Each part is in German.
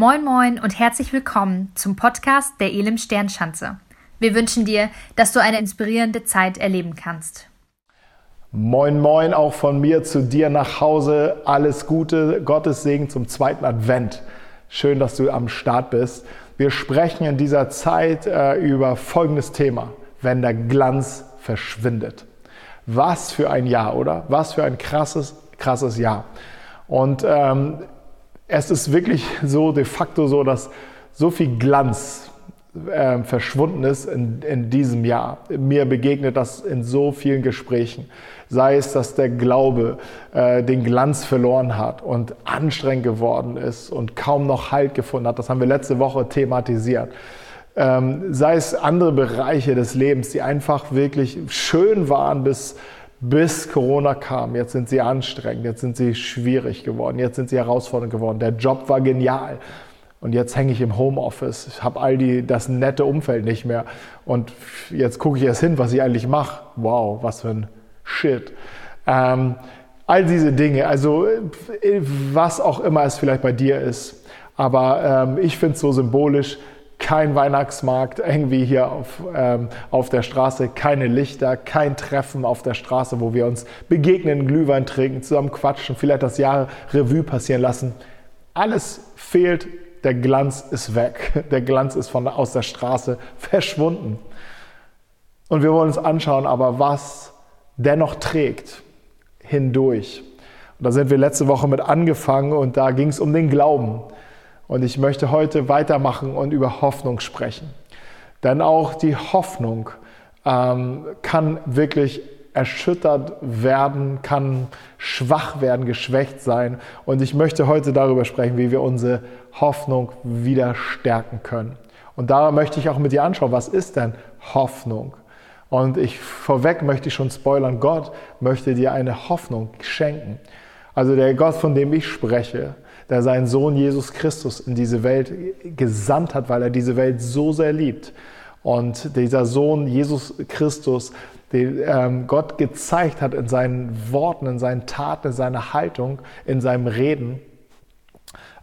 Moin Moin und herzlich willkommen zum Podcast der Elim Sternschanze. Wir wünschen dir, dass du eine inspirierende Zeit erleben kannst. Moin Moin auch von mir zu dir nach Hause. Alles Gute, Gottes Segen zum zweiten Advent. Schön, dass du am Start bist. Wir sprechen in dieser Zeit äh, über folgendes Thema, wenn der Glanz verschwindet. Was für ein Jahr, oder? Was für ein krasses, krasses Jahr. Und ähm, es ist wirklich so de facto so, dass so viel Glanz äh, verschwunden ist in, in diesem Jahr. Mir begegnet das in so vielen Gesprächen. Sei es, dass der Glaube äh, den Glanz verloren hat und anstrengend geworden ist und kaum noch Halt gefunden hat. Das haben wir letzte Woche thematisiert. Ähm, sei es andere Bereiche des Lebens, die einfach wirklich schön waren bis bis Corona kam. Jetzt sind sie anstrengend, jetzt sind sie schwierig geworden, jetzt sind sie herausfordernd geworden. Der Job war genial. Und jetzt hänge ich im Homeoffice. Ich habe all die, das nette Umfeld nicht mehr. Und jetzt gucke ich erst hin, was ich eigentlich mache. Wow, was für ein Shit. Ähm, all diese Dinge, also was auch immer es vielleicht bei dir ist. Aber ähm, ich finde es so symbolisch, kein Weihnachtsmarkt irgendwie hier auf, ähm, auf der Straße, keine Lichter, kein Treffen auf der Straße, wo wir uns begegnen, Glühwein trinken, zusammen quatschen, vielleicht das Jahr Revue passieren lassen. Alles fehlt, der Glanz ist weg, der Glanz ist von, aus der Straße verschwunden. Und wir wollen uns anschauen, aber was dennoch trägt hindurch. Und da sind wir letzte Woche mit angefangen und da ging es um den Glauben. Und ich möchte heute weitermachen und über Hoffnung sprechen. Denn auch die Hoffnung ähm, kann wirklich erschüttert werden, kann schwach werden, geschwächt sein. Und ich möchte heute darüber sprechen, wie wir unsere Hoffnung wieder stärken können. Und da möchte ich auch mit dir anschauen, was ist denn Hoffnung? Und ich vorweg möchte ich schon spoilern, Gott möchte dir eine Hoffnung schenken. Also der Gott, von dem ich spreche, der seinen Sohn Jesus Christus in diese Welt gesandt hat, weil er diese Welt so sehr liebt. Und dieser Sohn Jesus Christus, den ähm, Gott gezeigt hat in seinen Worten, in seinen Taten, in seiner Haltung, in seinem Reden,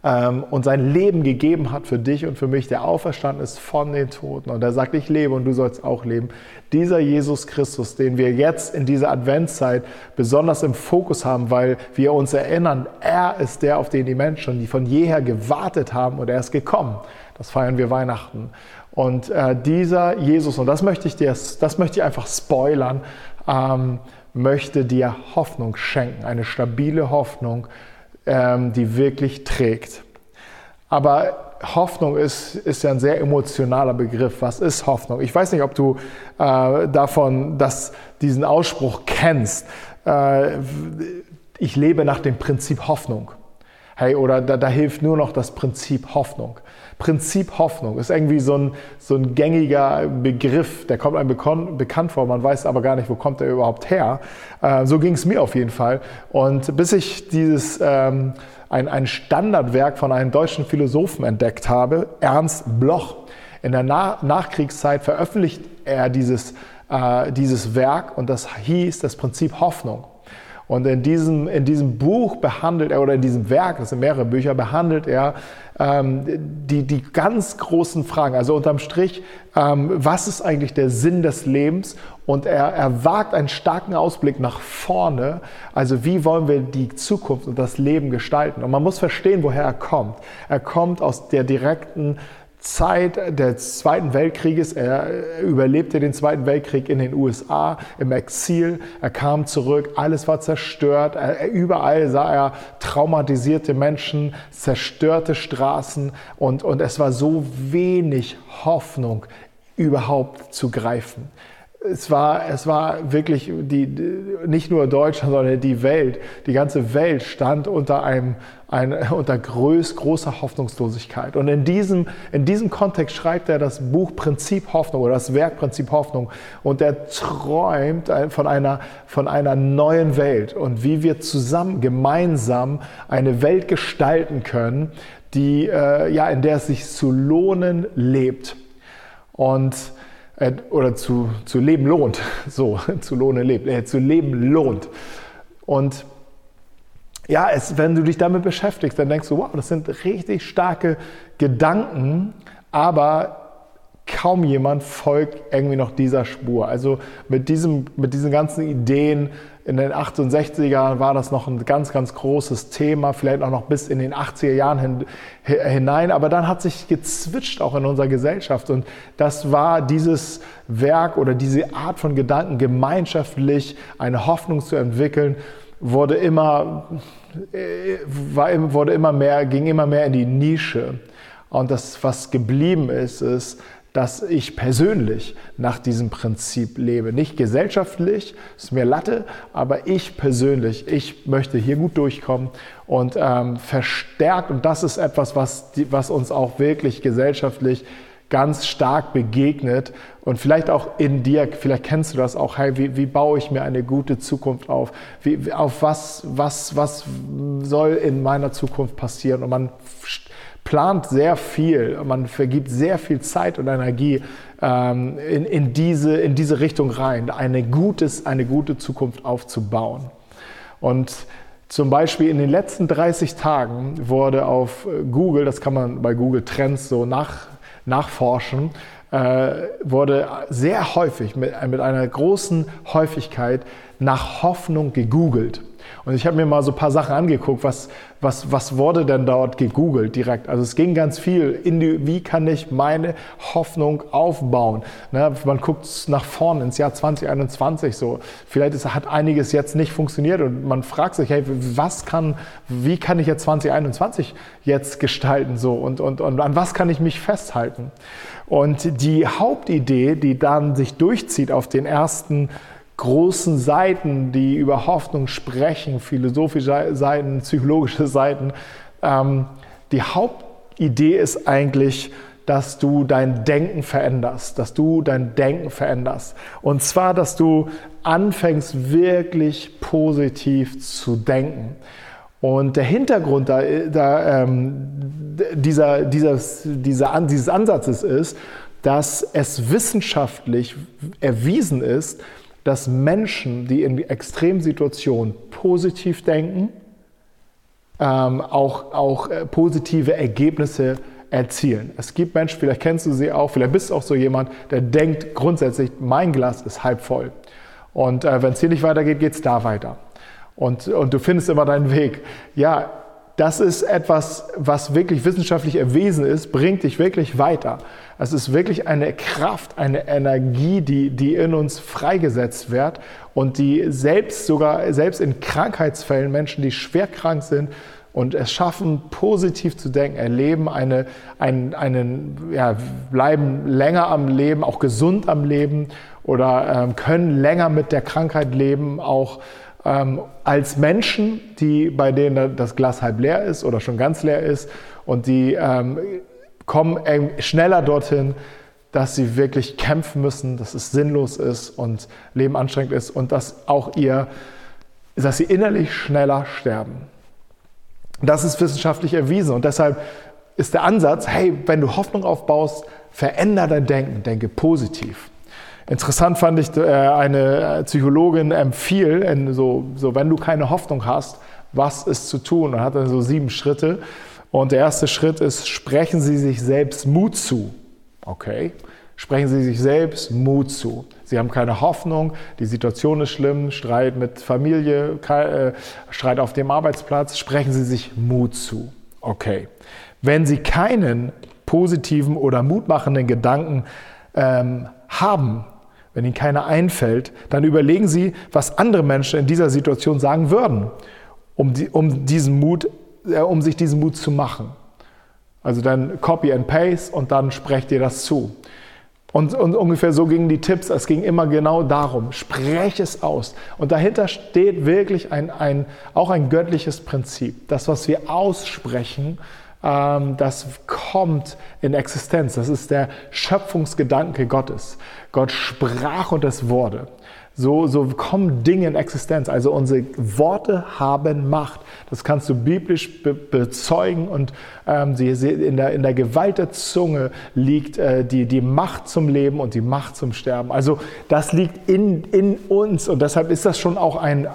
ähm, und sein Leben gegeben hat für dich und für mich, der auferstanden ist von den Toten und er sagt, ich lebe und du sollst auch leben. Dieser Jesus Christus, den wir jetzt in dieser Adventszeit besonders im Fokus haben, weil wir uns erinnern, er ist der, auf den die Menschen die von jeher gewartet haben und er ist gekommen. Das feiern wir Weihnachten. Und äh, dieser Jesus, und das möchte ich dir, das möchte ich einfach spoilern, ähm, möchte dir Hoffnung schenken, eine stabile Hoffnung, ähm, die wirklich trägt. Aber Hoffnung ist, ist ja ein sehr emotionaler Begriff. Was ist Hoffnung? Ich weiß nicht, ob du äh, davon dass diesen Ausspruch kennst. Äh, ich lebe nach dem Prinzip Hoffnung. Hey, oder da, da hilft nur noch das Prinzip Hoffnung. Prinzip Hoffnung ist irgendwie so ein, so ein gängiger Begriff, der kommt einem bekannt vor, man weiß aber gar nicht, wo kommt er überhaupt her. Äh, so ging es mir auf jeden Fall. Und bis ich dieses, ähm, ein, ein Standardwerk von einem deutschen Philosophen entdeckt habe, Ernst Bloch, in der Na Nachkriegszeit veröffentlicht er dieses, äh, dieses Werk und das hieß das Prinzip Hoffnung. Und in diesem, in diesem Buch behandelt er, oder in diesem Werk, das sind mehrere Bücher, behandelt er ähm, die, die ganz großen Fragen. Also unterm Strich, ähm, was ist eigentlich der Sinn des Lebens? Und er, er wagt einen starken Ausblick nach vorne. Also wie wollen wir die Zukunft und das Leben gestalten? Und man muss verstehen, woher er kommt. Er kommt aus der direkten Zeit des Zweiten Weltkrieges. Er überlebte den Zweiten Weltkrieg in den USA im Exil. Er kam zurück, alles war zerstört. Er, überall sah er traumatisierte Menschen, zerstörte Straßen und, und es war so wenig Hoffnung überhaupt zu greifen es war, es war wirklich die, nicht nur Deutschland, sondern die Welt, die ganze Welt stand unter einem, ein, unter groß, großer Hoffnungslosigkeit. Und in diesem, in diesem Kontext schreibt er das Buch Prinzip Hoffnung oder das Werk Prinzip Hoffnung. Und er träumt von einer, von einer neuen Welt und wie wir zusammen, gemeinsam eine Welt gestalten können, die, äh, ja, in der es sich zu lohnen lebt. Und äh, oder zu, zu leben lohnt. So, zu lohnen lebt, äh, zu leben lohnt. Und ja, es, wenn du dich damit beschäftigst, dann denkst du, wow, das sind richtig starke Gedanken, aber kaum jemand folgt irgendwie noch dieser Spur. Also mit, diesem, mit diesen ganzen Ideen in den 68er war das noch ein ganz, ganz großes Thema, vielleicht auch noch bis in den 80er Jahren hin, hinein. Aber dann hat sich gezwitscht auch in unserer Gesellschaft. Und das war dieses Werk oder diese Art von Gedanken, gemeinschaftlich eine Hoffnung zu entwickeln, wurde immer, äh, war, wurde immer mehr, ging immer mehr in die Nische. Und das, was geblieben ist, ist, dass ich persönlich nach diesem Prinzip lebe. Nicht gesellschaftlich, ist mir Latte, aber ich persönlich, ich möchte hier gut durchkommen und ähm, verstärkt, und das ist etwas, was, die, was uns auch wirklich gesellschaftlich ganz stark begegnet und vielleicht auch in dir, vielleicht kennst du das auch, hey, wie, wie baue ich mir eine gute Zukunft auf? Wie, auf was, was, was soll in meiner Zukunft passieren? Und man plant sehr viel, man vergibt sehr viel Zeit und Energie ähm, in, in, diese, in diese Richtung rein, eine, gutes, eine gute Zukunft aufzubauen. Und zum Beispiel in den letzten 30 Tagen wurde auf Google, das kann man bei Google Trends so nach, nachforschen, äh, wurde sehr häufig mit, mit einer großen Häufigkeit nach Hoffnung gegoogelt. Und ich habe mir mal so ein paar Sachen angeguckt, was, was, was wurde denn dort gegoogelt direkt? Also es ging ganz viel in die, wie kann ich meine Hoffnung aufbauen? Ne, man guckt nach vorne ins Jahr 2021 so. Vielleicht ist, hat einiges jetzt nicht funktioniert und man fragt sich, hey, was kann, wie kann ich jetzt 2021 jetzt gestalten so und, und, und an was kann ich mich festhalten? Und die Hauptidee, die dann sich durchzieht auf den ersten großen Seiten, die über Hoffnung sprechen, philosophische Seiten, psychologische Seiten. Ähm, die Hauptidee ist eigentlich, dass du dein Denken veränderst, dass du dein Denken veränderst. Und zwar, dass du anfängst wirklich positiv zu denken. Und der Hintergrund da, da, ähm, dieser, dieses, dieser, dieses Ansatzes ist, dass es wissenschaftlich erwiesen ist, dass Menschen, die in Extremsituationen positiv denken, ähm, auch, auch äh, positive Ergebnisse erzielen. Es gibt Menschen, vielleicht kennst du sie auch, vielleicht bist du auch so jemand, der denkt grundsätzlich, mein Glas ist halb voll. Und äh, wenn es hier nicht weitergeht, geht es da weiter. Und, und du findest immer deinen Weg. Ja, das ist etwas, was wirklich wissenschaftlich erwiesen ist, bringt dich wirklich weiter. Es ist wirklich eine Kraft, eine Energie, die, die in uns freigesetzt wird und die selbst sogar, selbst in Krankheitsfällen, Menschen, die schwer krank sind, und es schaffen, positiv zu denken, erleben eine, einen, einen, ja, bleiben länger am Leben, auch gesund am Leben oder ähm, können länger mit der Krankheit leben, auch ähm, als Menschen, die, bei denen das Glas halb leer ist oder schon ganz leer ist und die ähm, kommen schneller dorthin, dass sie wirklich kämpfen müssen, dass es sinnlos ist und Leben anstrengend ist und dass auch ihr, dass sie innerlich schneller sterben. Das ist wissenschaftlich erwiesen und deshalb ist der Ansatz, hey, wenn du Hoffnung aufbaust, veränder dein Denken, denke positiv. Interessant fand ich, äh, eine Psychologin empfiehlt, so, so wenn du keine Hoffnung hast, was ist zu tun? Und hat dann so sieben Schritte. Und der erste Schritt ist, sprechen Sie sich selbst Mut zu. Okay, sprechen Sie sich selbst Mut zu. Sie haben keine Hoffnung, die Situation ist schlimm, Streit mit Familie, äh, Streit auf dem Arbeitsplatz, sprechen Sie sich Mut zu. Okay. Wenn Sie keinen positiven oder mutmachenden Gedanken ähm, haben, wenn Ihnen keiner einfällt, dann überlegen Sie, was andere Menschen in dieser Situation sagen würden, um, die, um, diesen Mut, äh, um sich diesen Mut zu machen. Also dann Copy and Paste und dann sprecht ihr das zu. Und, und, ungefähr so gingen die Tipps. Es ging immer genau darum, spreche es aus. Und dahinter steht wirklich ein, ein, auch ein göttliches Prinzip. Das, was wir aussprechen, das kommt in Existenz. Das ist der Schöpfungsgedanke Gottes. Gott sprach und es wurde. So, so kommen Dinge in Existenz. Also unsere Worte haben Macht. Das kannst du biblisch be bezeugen und ähm, sie, sie, in, der, in der Gewalt der Zunge liegt äh, die, die Macht zum Leben und die Macht zum Sterben. Also das liegt in, in uns und deshalb ist das schon auch ein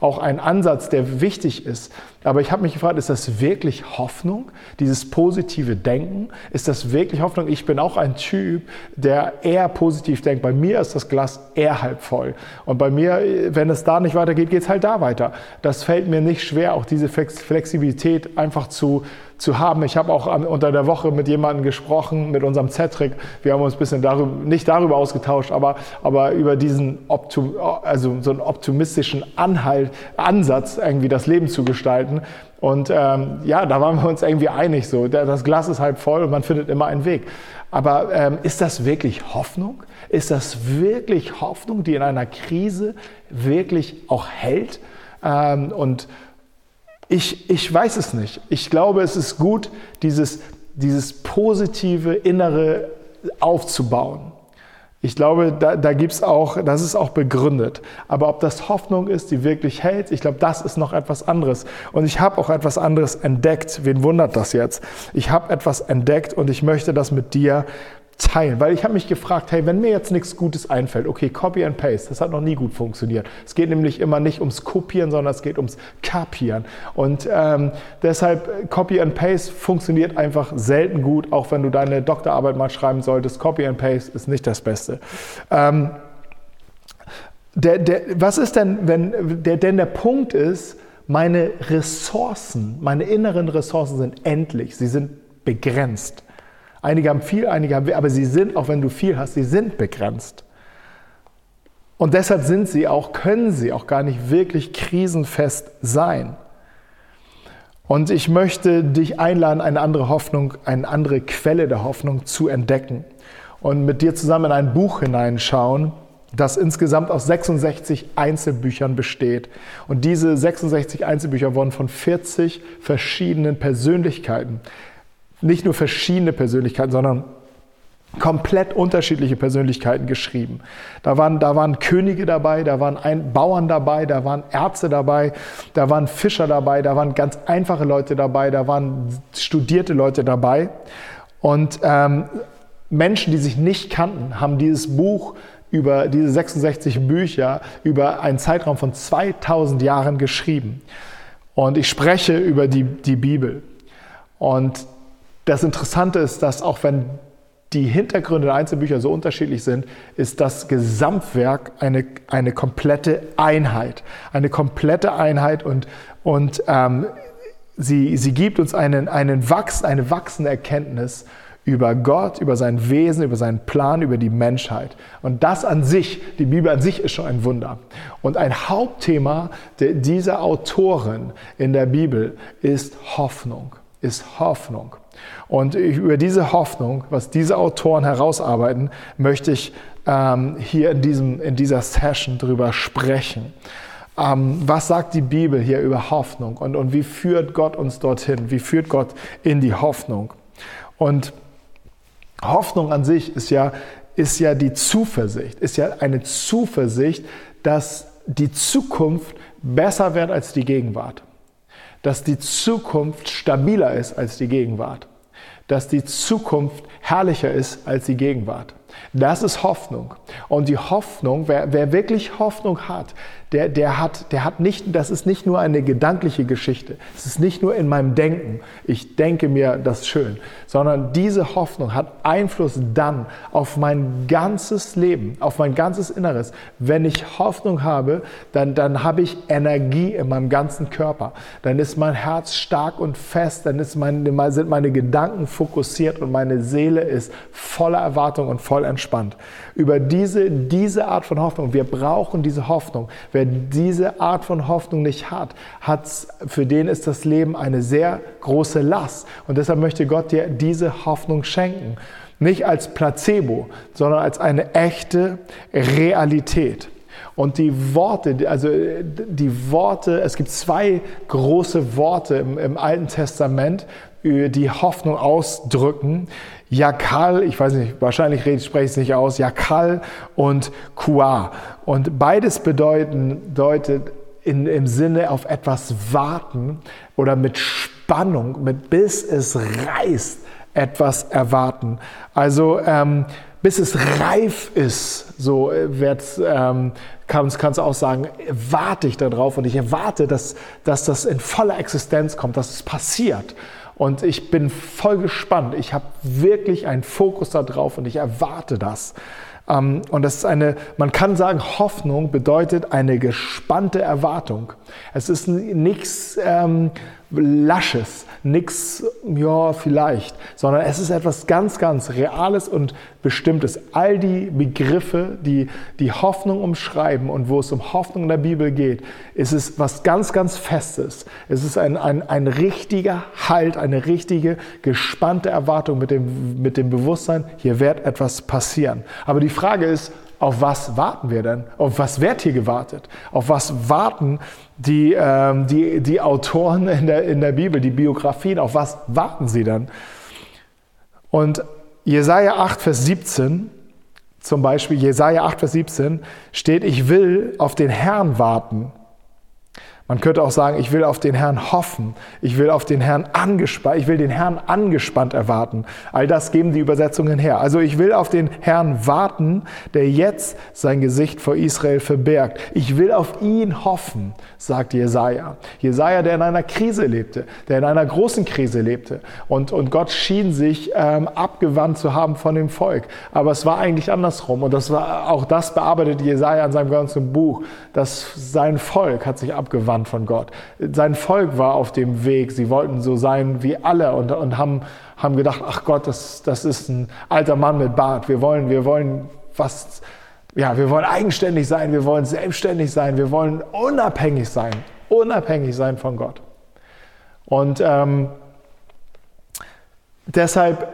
auch ein Ansatz, der wichtig ist. Aber ich habe mich gefragt, ist das wirklich Hoffnung, dieses positive Denken? Ist das wirklich Hoffnung? Ich bin auch ein Typ, der eher positiv denkt. Bei mir ist das Glas eher halb voll. Und bei mir, wenn es da nicht weitergeht, geht es halt da weiter. Das fällt mir nicht schwer, auch diese Flexibilität einfach zu, zu haben. Ich habe auch unter der Woche mit jemandem gesprochen, mit unserem Zetrick. Wir haben uns ein bisschen darüber, nicht darüber ausgetauscht, aber, aber über diesen Optum, also so einen optimistischen Anhalt, Ansatz, irgendwie das Leben zu gestalten. Und ähm, ja, da waren wir uns irgendwie einig so. Das Glas ist halb voll und man findet immer einen Weg. Aber ähm, ist das wirklich Hoffnung? Ist das wirklich Hoffnung, die in einer Krise wirklich auch hält? Ähm, und ich, ich weiß es nicht. Ich glaube, es ist gut, dieses, dieses positive Innere aufzubauen. Ich glaube, da, da gibt es auch, das ist auch begründet. Aber ob das Hoffnung ist, die wirklich hält, ich glaube, das ist noch etwas anderes. Und ich habe auch etwas anderes entdeckt. Wen wundert das jetzt? Ich habe etwas entdeckt und ich möchte das mit dir teilen, weil ich habe mich gefragt, hey, wenn mir jetzt nichts Gutes einfällt, okay, Copy and Paste, das hat noch nie gut funktioniert. Es geht nämlich immer nicht ums Kopieren, sondern es geht ums Kapieren. Und ähm, deshalb Copy and Paste funktioniert einfach selten gut, auch wenn du deine Doktorarbeit mal schreiben solltest. Copy and Paste ist nicht das Beste. Ähm, der, der, was ist denn, wenn der, denn der Punkt ist, meine Ressourcen, meine inneren Ressourcen sind endlich, sie sind begrenzt. Einige haben viel, einige haben aber sie sind, auch wenn du viel hast, sie sind begrenzt. Und deshalb sind sie auch, können sie auch gar nicht wirklich krisenfest sein. Und ich möchte dich einladen, eine andere Hoffnung, eine andere Quelle der Hoffnung zu entdecken und mit dir zusammen in ein Buch hineinschauen, das insgesamt aus 66 Einzelbüchern besteht. Und diese 66 Einzelbücher wurden von 40 verschiedenen Persönlichkeiten nicht nur verschiedene Persönlichkeiten, sondern komplett unterschiedliche Persönlichkeiten geschrieben. Da waren, da waren Könige dabei, da waren ein, Bauern dabei, da waren Ärzte dabei, da waren Fischer dabei, da waren ganz einfache Leute dabei, da waren studierte Leute dabei. Und ähm, Menschen, die sich nicht kannten, haben dieses Buch über diese 66 Bücher über einen Zeitraum von 2000 Jahren geschrieben. Und ich spreche über die, die Bibel. Und das Interessante ist, dass auch wenn die Hintergründe der Einzelbücher so unterschiedlich sind, ist das Gesamtwerk eine, eine komplette Einheit. Eine komplette Einheit und, und ähm, sie, sie gibt uns einen, einen Wachs, eine wachsende Erkenntnis über Gott, über sein Wesen, über seinen Plan, über die Menschheit. Und das an sich, die Bibel an sich ist schon ein Wunder. Und ein Hauptthema dieser Autoren in der Bibel ist Hoffnung, ist Hoffnung. Und über diese Hoffnung, was diese Autoren herausarbeiten, möchte ich ähm, hier in, diesem, in dieser Session drüber sprechen. Ähm, was sagt die Bibel hier über Hoffnung und, und wie führt Gott uns dorthin? Wie führt Gott in die Hoffnung? Und Hoffnung an sich ist ja, ist ja die Zuversicht, ist ja eine Zuversicht, dass die Zukunft besser wird als die Gegenwart dass die Zukunft stabiler ist als die Gegenwart, dass die Zukunft herrlicher ist als die Gegenwart. Das ist Hoffnung. Und die Hoffnung, wer, wer wirklich Hoffnung hat, der, der, hat, der hat nicht, das ist nicht nur eine gedankliche Geschichte. Es ist nicht nur in meinem Denken, ich denke mir das schön, sondern diese Hoffnung hat Einfluss dann auf mein ganzes Leben, auf mein ganzes Inneres. Wenn ich Hoffnung habe, dann, dann habe ich Energie in meinem ganzen Körper. Dann ist mein Herz stark und fest, dann ist mein, sind meine Gedanken fokussiert und meine Seele ist voller Erwartung und voll entspannt. Über diese, diese Art von Hoffnung, wir brauchen diese Hoffnung. Wer diese Art von Hoffnung nicht hat, hat's, für den ist das Leben eine sehr große Last. Und deshalb möchte Gott dir diese Hoffnung schenken. Nicht als Placebo, sondern als eine echte Realität. Und die Worte, also die Worte, es gibt zwei große Worte im, im Alten Testament, die Hoffnung ausdrücken. Jakal, ich weiß nicht, wahrscheinlich spreche ich es nicht aus, Jakal und Kua. Und beides bedeuten, bedeutet in, im Sinne auf etwas warten oder mit Spannung, mit bis es reißt, etwas erwarten. Also ähm, bis es reif ist, so äh, ähm, kannst, kannst du auch sagen, warte ich darauf und ich erwarte, dass, dass das in voller Existenz kommt, dass es passiert. Und ich bin voll gespannt. Ich habe wirklich einen Fokus darauf und ich erwarte das. Ähm, und das ist eine, man kann sagen, Hoffnung bedeutet eine gespannte Erwartung. Es ist nichts ähm, Lasches, nichts, ja, vielleicht, sondern es ist etwas ganz, ganz Reales und Bestimmtes. All die Begriffe, die die Hoffnung umschreiben und wo es um Hoffnung in der Bibel geht, ist es was ganz, ganz Festes. Es ist ein, ein, ein richtiger Halt, eine richtige, gespannte Erwartung mit dem, mit dem Bewusstsein, hier wird etwas passieren. Aber die Frage ist, auf was warten wir denn? Auf was wird hier gewartet? Auf was warten die, ähm, die, die Autoren in der, in der Bibel, die Biografien? Auf was warten sie dann? Und Jesaja 8, Vers 17, zum Beispiel, Jesaja 8, Vers 17 steht, ich will auf den Herrn warten man könnte auch sagen, ich will auf den Herrn hoffen, ich will auf den Herrn angespannt, ich will den Herrn angespannt erwarten. All das geben die Übersetzungen her. Also ich will auf den Herrn warten, der jetzt sein Gesicht vor Israel verbergt. Ich will auf ihn hoffen, sagt Jesaja. Jesaja, der in einer Krise lebte, der in einer großen Krise lebte. Und, und Gott schien sich ähm, abgewandt zu haben von dem Volk. Aber es war eigentlich andersrum. Und das war, auch das bearbeitet Jesaja in seinem ganzen Buch, dass sein Volk hat sich abgewandt abgewandt von Gott. Sein Volk war auf dem Weg. Sie wollten so sein wie alle und, und haben, haben gedacht, ach Gott, das, das ist ein alter Mann mit Bart. Wir wollen, wir wollen was, ja, wir wollen eigenständig sein, wir wollen selbstständig sein, wir wollen unabhängig sein, unabhängig sein von Gott. Und ähm, deshalb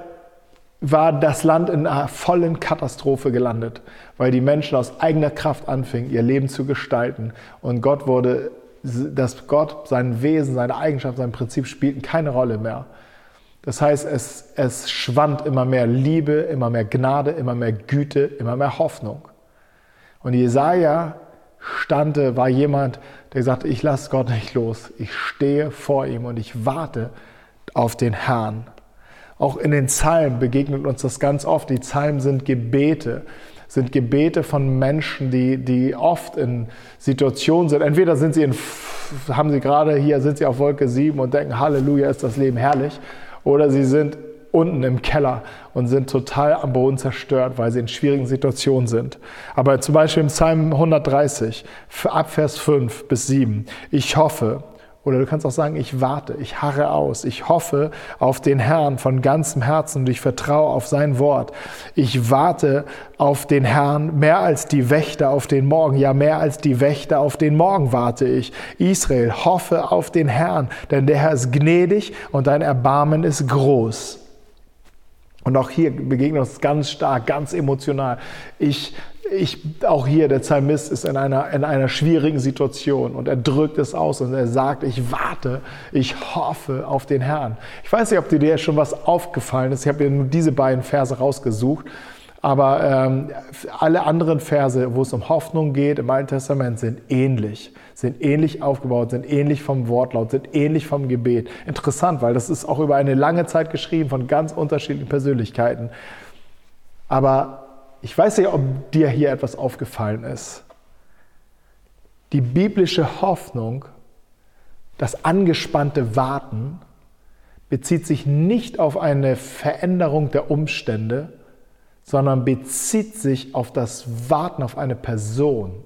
war das Land in einer vollen Katastrophe gelandet, weil die Menschen aus eigener Kraft anfingen, ihr Leben zu gestalten. Und Gott wurde dass Gott, sein Wesen, seine Eigenschaft, sein Prinzip spielten keine Rolle mehr. Das heißt, es, es schwand immer mehr Liebe, immer mehr Gnade, immer mehr Güte, immer mehr Hoffnung. Und Jesaja stand, war jemand, der sagte, ich lasse Gott nicht los. Ich stehe vor ihm und ich warte auf den Herrn. Auch in den Psalmen begegnet uns das ganz oft. Die Psalmen sind Gebete sind Gebete von Menschen, die, die oft in Situationen sind. Entweder sind sie in, haben sie gerade hier, sind sie auf Wolke 7 und denken, Halleluja, ist das Leben herrlich. Oder sie sind unten im Keller und sind total am Boden zerstört, weil sie in schwierigen Situationen sind. Aber zum Beispiel im Psalm 130, ab Vers 5 bis 7, ich hoffe, oder du kannst auch sagen, ich warte, ich harre aus, ich hoffe auf den Herrn von ganzem Herzen und ich vertraue auf sein Wort. Ich warte auf den Herrn mehr als die Wächter auf den Morgen, ja mehr als die Wächter auf den Morgen warte ich. Israel, hoffe auf den Herrn, denn der Herr ist gnädig und dein Erbarmen ist groß. Und auch hier begegnet uns ganz stark, ganz emotional. Ich ich, auch hier, der Psalmist ist in einer, in einer schwierigen Situation und er drückt es aus und er sagt, ich warte, ich hoffe auf den Herrn. Ich weiß nicht, ob dir schon was aufgefallen ist. Ich habe mir nur diese beiden Verse rausgesucht. Aber ähm, alle anderen Verse, wo es um Hoffnung geht im Alten Testament, sind ähnlich, sind ähnlich aufgebaut, sind ähnlich vom Wortlaut, sind ähnlich vom Gebet. Interessant, weil das ist auch über eine lange Zeit geschrieben von ganz unterschiedlichen Persönlichkeiten. Aber ich weiß nicht, ob dir hier etwas aufgefallen ist. Die biblische Hoffnung, das angespannte Warten, bezieht sich nicht auf eine Veränderung der Umstände, sondern bezieht sich auf das Warten auf eine Person.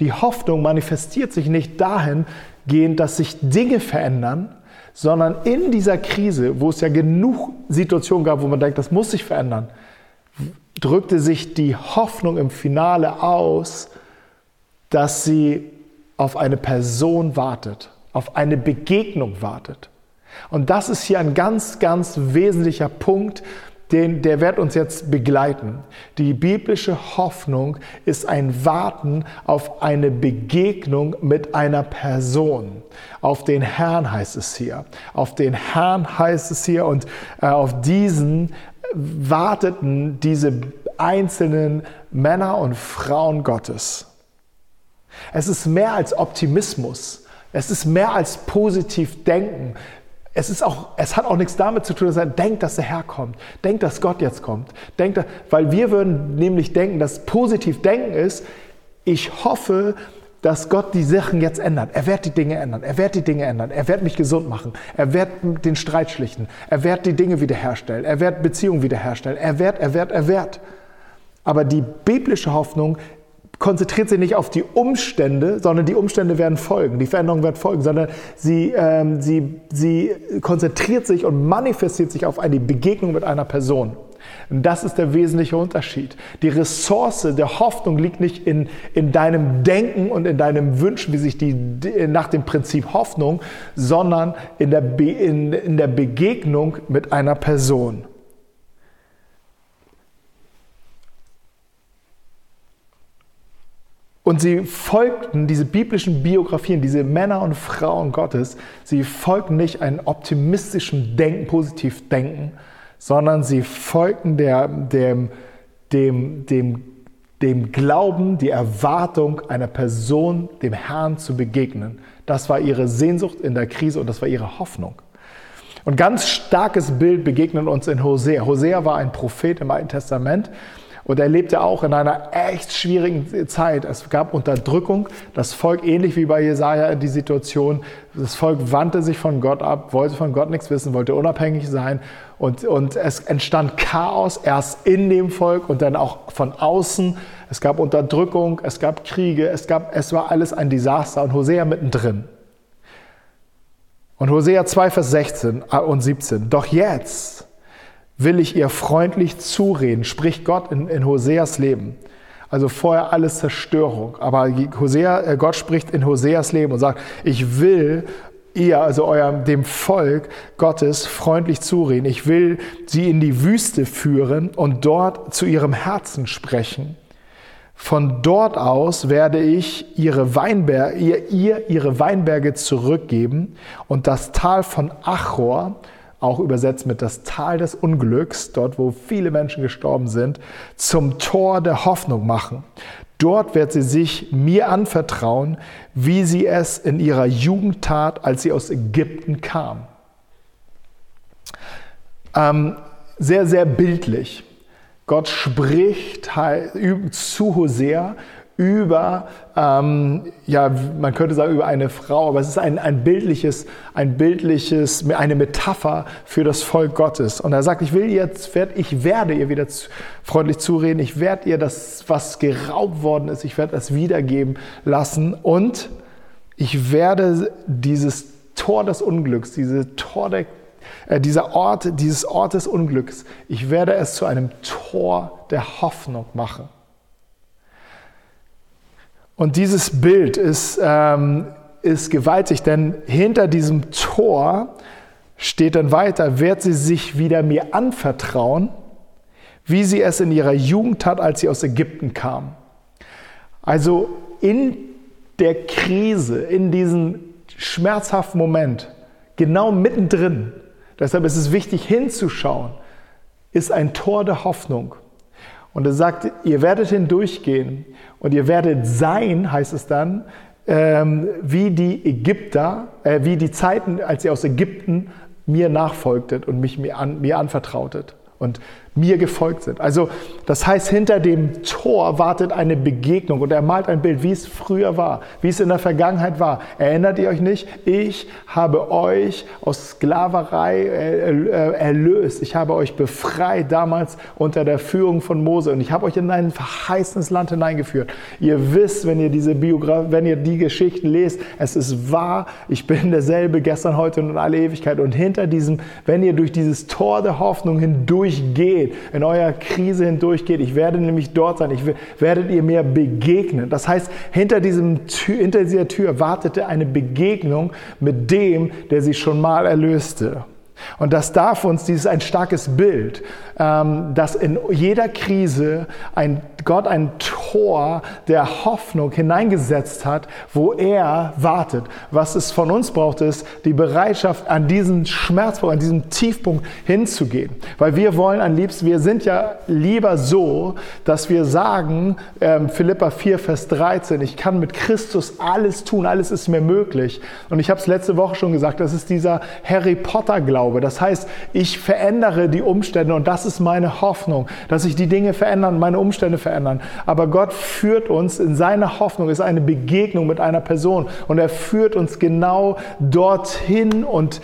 Die Hoffnung manifestiert sich nicht dahingehend, dass sich Dinge verändern, sondern in dieser Krise, wo es ja genug Situationen gab, wo man denkt, das muss sich verändern, drückte sich die Hoffnung im Finale aus, dass sie auf eine Person wartet, auf eine Begegnung wartet. Und das ist hier ein ganz, ganz wesentlicher Punkt, den, der wird uns jetzt begleiten. Die biblische Hoffnung ist ein Warten auf eine Begegnung mit einer Person. Auf den Herrn heißt es hier. Auf den Herrn heißt es hier und äh, auf diesen warteten diese einzelnen Männer und Frauen Gottes. Es ist mehr als Optimismus. Es ist mehr als positiv denken. Es, ist auch, es hat auch nichts damit zu tun, dass er denkt, dass der Herr kommt. Denkt, dass Gott jetzt kommt. Denkt, weil wir würden nämlich denken, dass positiv denken ist, ich hoffe, dass Gott die Sachen jetzt ändert. Er wird die Dinge ändern. Er wird die Dinge ändern. Er wird mich gesund machen. Er wird den Streit schlichten. Er wird die Dinge wiederherstellen. Er wird Beziehungen wiederherstellen. Er wird, er wird, er wird. Aber die biblische Hoffnung konzentriert sich nicht auf die Umstände, sondern die Umstände werden folgen, die Veränderung wird folgen, sondern sie, ähm, sie, sie konzentriert sich und manifestiert sich auf eine Begegnung mit einer Person. Und das ist der wesentliche Unterschied. Die Ressource der Hoffnung liegt nicht in, in deinem Denken und in deinem Wünschen, wie sich die nach dem Prinzip Hoffnung, sondern in der, Be, in, in der Begegnung mit einer Person. Und sie folgten, diese biblischen Biografien, diese Männer und Frauen Gottes, sie folgten nicht einem optimistischen Denken, positiv Denken, sondern sie folgten der, dem, dem, dem, dem Glauben, die Erwartung einer Person, dem Herrn zu begegnen. Das war ihre Sehnsucht in der Krise und das war ihre Hoffnung. Und ganz starkes Bild begegnet uns in Hosea. Hosea war ein Prophet im Alten Testament und er lebte auch in einer echt schwierigen Zeit. Es gab Unterdrückung. Das Volk, ähnlich wie bei Jesaja in die Situation, das Volk wandte sich von Gott ab, wollte von Gott nichts wissen, wollte unabhängig sein. Und, und es entstand Chaos erst in dem Volk und dann auch von außen. Es gab Unterdrückung, es gab Kriege, es, gab, es war alles ein Desaster und Hosea mittendrin. Und Hosea 2, Vers 16 und 17. Doch jetzt will ich ihr freundlich zureden, spricht Gott in, in Hoseas Leben. Also vorher alles Zerstörung. Aber Hosea, äh, Gott spricht in Hoseas Leben und sagt, ich will ihr, also eurem, dem Volk Gottes freundlich zureden. Ich will sie in die Wüste führen und dort zu ihrem Herzen sprechen. Von dort aus werde ich ihre Weinberge, ihr, ihr ihre Weinberge zurückgeben und das Tal von Achor auch übersetzt mit das Tal des Unglücks, dort wo viele Menschen gestorben sind, zum Tor der Hoffnung machen. Dort wird sie sich mir anvertrauen, wie sie es in ihrer Jugend tat, als sie aus Ägypten kam. Ähm, sehr, sehr bildlich. Gott spricht zu Hosea über, ähm, ja, man könnte sagen, über eine Frau, aber es ist ein, ein bildliches, ein bildliches, eine Metapher für das Volk Gottes. Und er sagt, ich will jetzt, ich werde ihr wieder freundlich zureden, ich werde ihr das, was geraubt worden ist, ich werde das wiedergeben lassen und ich werde dieses Tor des Unglücks, diese Tor der, äh, dieser Ort, dieses Ort des Unglücks, ich werde es zu einem Tor der Hoffnung machen. Und dieses Bild ist, ähm, ist gewaltig, denn hinter diesem Tor steht dann weiter, wird sie sich wieder mir anvertrauen, wie sie es in ihrer Jugend tat, als sie aus Ägypten kam. Also in der Krise, in diesem schmerzhaften Moment, genau mittendrin, deshalb ist es wichtig hinzuschauen, ist ein Tor der Hoffnung. Und er sagt, ihr werdet hindurchgehen und ihr werdet sein, heißt es dann, ähm, wie die Ägypter, äh, wie die Zeiten, als ihr aus Ägypten mir nachfolgtet und mich mir, an, mir anvertrautet. Und mir gefolgt sind. Also das heißt, hinter dem Tor wartet eine Begegnung und er malt ein Bild, wie es früher war, wie es in der Vergangenheit war. Erinnert ihr euch nicht? Ich habe euch aus Sklaverei äh, äh, erlöst. Ich habe euch befreit damals unter der Führung von Mose und ich habe euch in ein verheißenes Land hineingeführt. Ihr wisst, wenn ihr diese Biografie, wenn ihr die Geschichten lest, es ist wahr. Ich bin derselbe gestern, heute und in alle Ewigkeit. Und hinter diesem, wenn ihr durch dieses Tor der Hoffnung hindurchgeht, geht, in eurer Krise hindurchgeht. Ich werde nämlich dort sein. Ich werdet ihr mir begegnen. Das heißt, hinter, diesem Tür, hinter dieser Tür wartete eine Begegnung mit dem, der sie schon mal erlöste. Und das darf uns, dieses ein starkes Bild, ähm, dass in jeder Krise ein Gott ein Tor der Hoffnung hineingesetzt hat, wo er wartet. Was es von uns braucht, ist die Bereitschaft, an diesen Schmerzpunkt, an diesen Tiefpunkt hinzugehen. Weil wir wollen am liebsten, wir sind ja lieber so, dass wir sagen, ähm, Philippa 4, Vers 13, ich kann mit Christus alles tun, alles ist mir möglich. Und ich habe es letzte Woche schon gesagt, das ist dieser Harry Potter-Glaube. Das heißt, ich verändere die Umstände und das ist meine Hoffnung, dass sich die Dinge verändern, meine Umstände verändern. Aber Gott führt uns in seiner Hoffnung, ist eine Begegnung mit einer Person und er führt uns genau dorthin und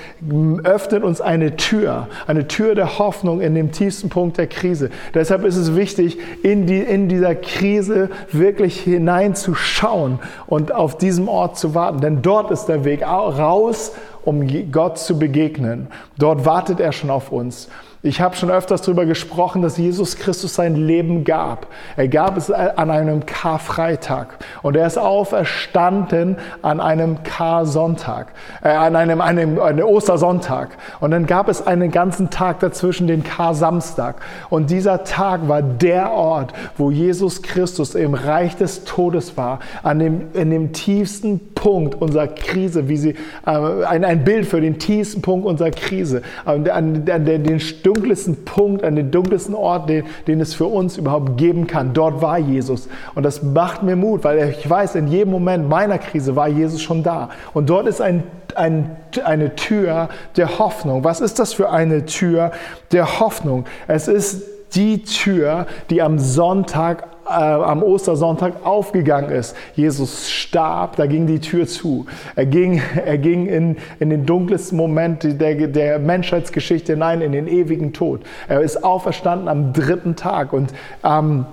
öffnet uns eine Tür, eine Tür der Hoffnung in dem tiefsten Punkt der Krise. Deshalb ist es wichtig, in, die, in dieser Krise wirklich hineinzuschauen und auf diesem Ort zu warten, denn dort ist der Weg raus, um Gott zu begegnen. Dort wartet er schon auf uns. Ich habe schon öfters darüber gesprochen, dass Jesus Christus sein Leben gab. Er gab es an einem Karfreitag und er ist auferstanden an einem Karsonntag, äh, an einem, einem, einem Ostersonntag. Und dann gab es einen ganzen Tag dazwischen, den Kar-Samstag. Und dieser Tag war der Ort, wo Jesus Christus im Reich des Todes war, an dem, in dem tiefsten Punkt unserer Krise, wie sie, äh, ein, ein Bild für den tiefsten Punkt unserer Krise, an, an, an den dunkelsten Punkt, an den dunkelsten Ort, den, den es für uns überhaupt geben kann. Dort war Jesus. Und das macht mir Mut, weil ich weiß, in jedem Moment meiner Krise war Jesus schon da. Und dort ist ein, ein, eine Tür der Hoffnung. Was ist das für eine Tür der Hoffnung? Es ist die Tür, die am Sonntag äh, am Ostersonntag aufgegangen ist. Jesus starb, da ging die Tür zu. Er ging, er ging in, in den dunkelsten Moment der, der Menschheitsgeschichte hinein, in den ewigen Tod. Er ist auferstanden am dritten Tag und ähm,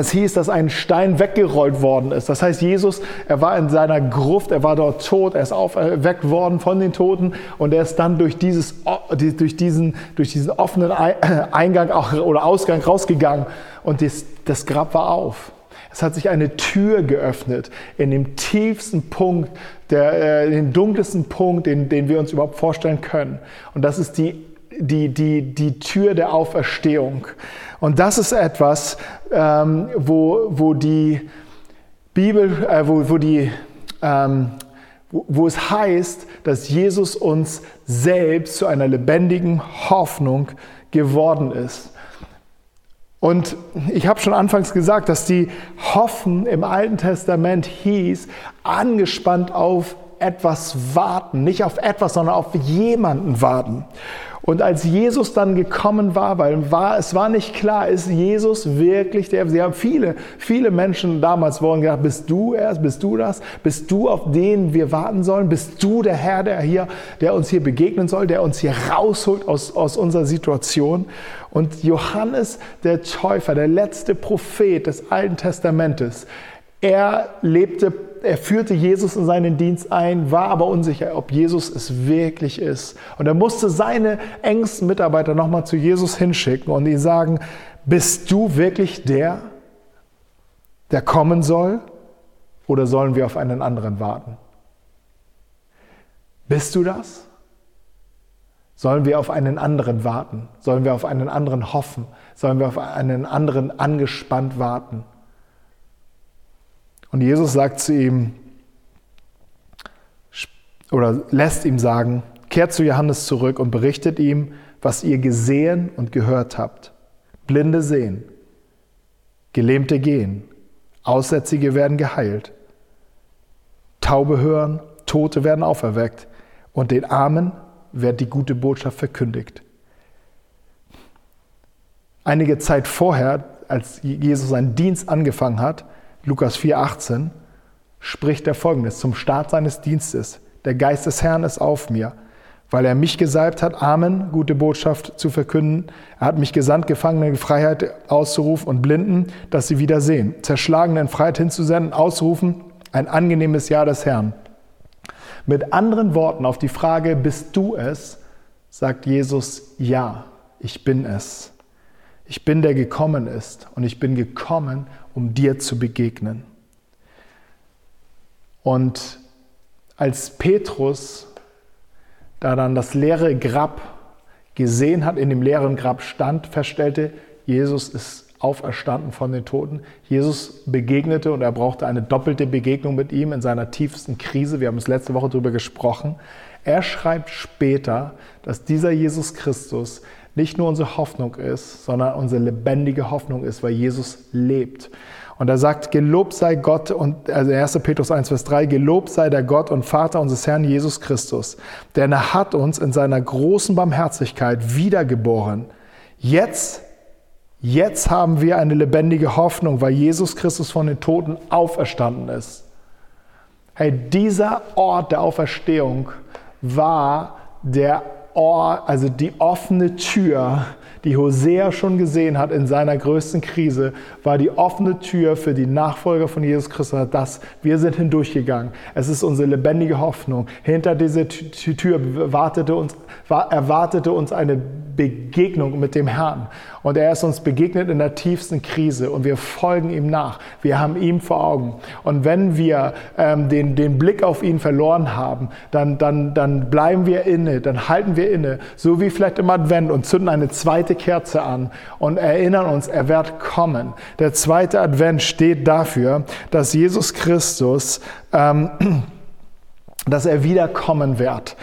es hieß, dass ein Stein weggerollt worden ist. Das heißt, Jesus, er war in seiner Gruft, er war dort tot, er ist aufgeweckt worden von den Toten und er ist dann durch, dieses, durch, diesen, durch diesen offenen Eingang oder Ausgang rausgegangen und das, Grab war auf. Es hat sich eine Tür geöffnet in dem tiefsten Punkt, der, äh, den dunkelsten Punkt, den, den wir uns überhaupt vorstellen können. Und das ist die, die, die, die Tür der Auferstehung. Und das ist etwas, ähm, wo, wo die Bibel, äh, wo, wo, die, ähm, wo, wo es heißt, dass Jesus uns selbst zu einer lebendigen Hoffnung geworden ist. Und ich habe schon anfangs gesagt, dass die Hoffen im Alten Testament hieß, angespannt auf etwas warten, nicht auf etwas, sondern auf jemanden warten. Und als Jesus dann gekommen war, weil war, es war nicht klar, ist Jesus wirklich der, sie haben viele, viele Menschen damals wollen gedacht, bist du erst, bist du das, bist du, auf den wir warten sollen, bist du der Herr, der hier, der uns hier begegnen soll, der uns hier rausholt aus, aus unserer Situation. Und Johannes, der Täufer, der letzte Prophet des Alten Testamentes, er lebte, er führte Jesus in seinen Dienst ein, war aber unsicher, ob Jesus es wirklich ist. Und er musste seine engsten Mitarbeiter nochmal zu Jesus hinschicken und ihm sagen, bist du wirklich der, der kommen soll? Oder sollen wir auf einen anderen warten? Bist du das? Sollen wir auf einen anderen warten? Sollen wir auf einen anderen hoffen? Sollen wir auf einen anderen angespannt warten? Und Jesus sagt zu ihm, oder lässt ihm sagen, kehrt zu Johannes zurück und berichtet ihm, was ihr gesehen und gehört habt. Blinde sehen, Gelähmte gehen, Aussätzige werden geheilt, Taube hören, Tote werden auferweckt und den Armen wird die gute Botschaft verkündigt. Einige Zeit vorher, als Jesus seinen Dienst angefangen hat, Lukas 4,18 spricht er folgendes zum Start seines Dienstes. Der Geist des Herrn ist auf mir, weil er mich gesalbt hat, Amen, gute Botschaft zu verkünden. Er hat mich gesandt, Gefangene in Freiheit auszurufen und Blinden, dass sie wieder sehen. In Freiheit hinzusenden, auszurufen, ein angenehmes Jahr des Herrn. Mit anderen Worten auf die Frage, bist du es, sagt Jesus, ja, ich bin es. Ich bin der gekommen ist und ich bin gekommen, um dir zu begegnen. Und als Petrus da dann das leere Grab gesehen hat, in dem leeren Grab stand, feststellte, Jesus ist auferstanden von den Toten. Jesus begegnete und er brauchte eine doppelte Begegnung mit ihm in seiner tiefsten Krise. Wir haben es letzte Woche darüber gesprochen. Er schreibt später, dass dieser Jesus Christus nicht nur unsere Hoffnung ist, sondern unsere lebendige Hoffnung ist, weil Jesus lebt. Und er sagt, gelobt sei Gott und also 1. Petrus 1, Vers 3, gelobt sei der Gott und Vater unseres Herrn Jesus Christus, denn er hat uns in seiner großen Barmherzigkeit wiedergeboren. Jetzt, jetzt haben wir eine lebendige Hoffnung, weil Jesus Christus von den Toten auferstanden ist. Hey, dieser Ort der Auferstehung war der also die offene Tür die Hosea schon gesehen hat in seiner größten Krise, war die offene Tür für die Nachfolger von Jesus Christus. Das, wir sind hindurchgegangen. Es ist unsere lebendige Hoffnung. Hinter dieser Tür wartete uns, erwartete uns eine Begegnung mit dem Herrn. Und er ist uns begegnet in der tiefsten Krise und wir folgen ihm nach. Wir haben ihm vor Augen. Und wenn wir ähm, den, den Blick auf ihn verloren haben, dann, dann, dann bleiben wir inne, dann halten wir inne, so wie vielleicht im Advent und zünden eine zweite Kerze an und erinnern uns, er wird kommen. Der zweite Advent steht dafür, dass Jesus Christus, ähm, dass er wiederkommen wird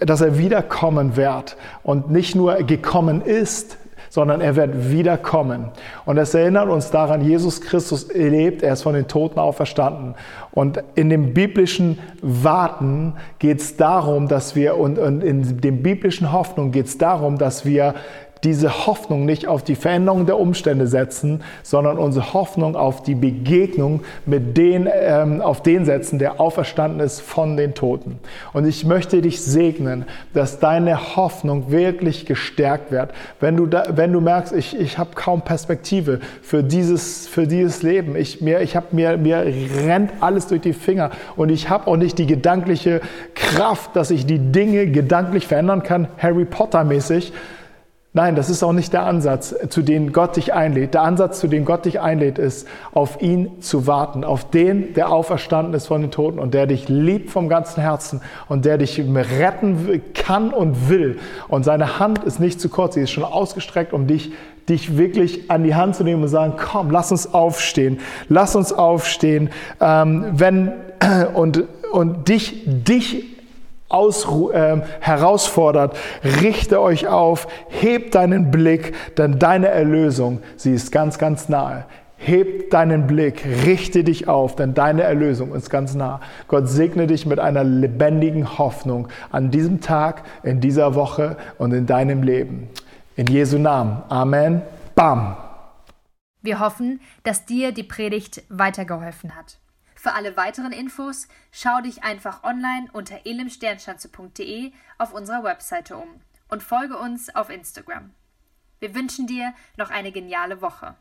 dass er wiederkommen wird und nicht nur gekommen ist, sondern er wird wiederkommen. Und es erinnert uns daran, Jesus Christus lebt, er ist von den Toten auferstanden. Und in dem biblischen Warten geht es darum, dass wir, und, und in dem biblischen Hoffnung geht es darum, dass wir diese Hoffnung nicht auf die Veränderung der Umstände setzen, sondern unsere Hoffnung auf die Begegnung mit den, ähm, auf den setzen, der auferstanden ist von den Toten. Und ich möchte dich segnen, dass deine Hoffnung wirklich gestärkt wird. Wenn du, da, wenn du merkst, ich, ich habe kaum Perspektive für dieses, für dieses Leben, ich, mir, ich hab, mir, mir rennt alles durch die Finger und ich habe auch nicht die gedankliche Kraft, dass ich die Dinge gedanklich verändern kann, Harry Potter mäßig, Nein, das ist auch nicht der Ansatz, zu dem Gott dich einlädt. Der Ansatz, zu dem Gott dich einlädt, ist, auf ihn zu warten, auf den, der auferstanden ist von den Toten und der dich liebt vom ganzen Herzen und der dich retten kann und will. Und seine Hand ist nicht zu kurz, sie ist schon ausgestreckt, um dich, dich wirklich an die Hand zu nehmen und sagen, komm, lass uns aufstehen, lass uns aufstehen, ähm, wenn, und, und dich, dich Ausru äh, herausfordert, richte euch auf, hebt deinen Blick, denn deine Erlösung, sie ist ganz, ganz nahe. Heb deinen Blick, richte dich auf, denn deine Erlösung ist ganz nah. Gott segne dich mit einer lebendigen Hoffnung an diesem Tag, in dieser Woche und in deinem Leben. In Jesu Namen. Amen. Bam. Wir hoffen, dass dir die Predigt weitergeholfen hat. Für alle weiteren Infos schau dich einfach online unter elimsternschanze.de auf unserer Webseite um und folge uns auf Instagram. Wir wünschen dir noch eine geniale Woche.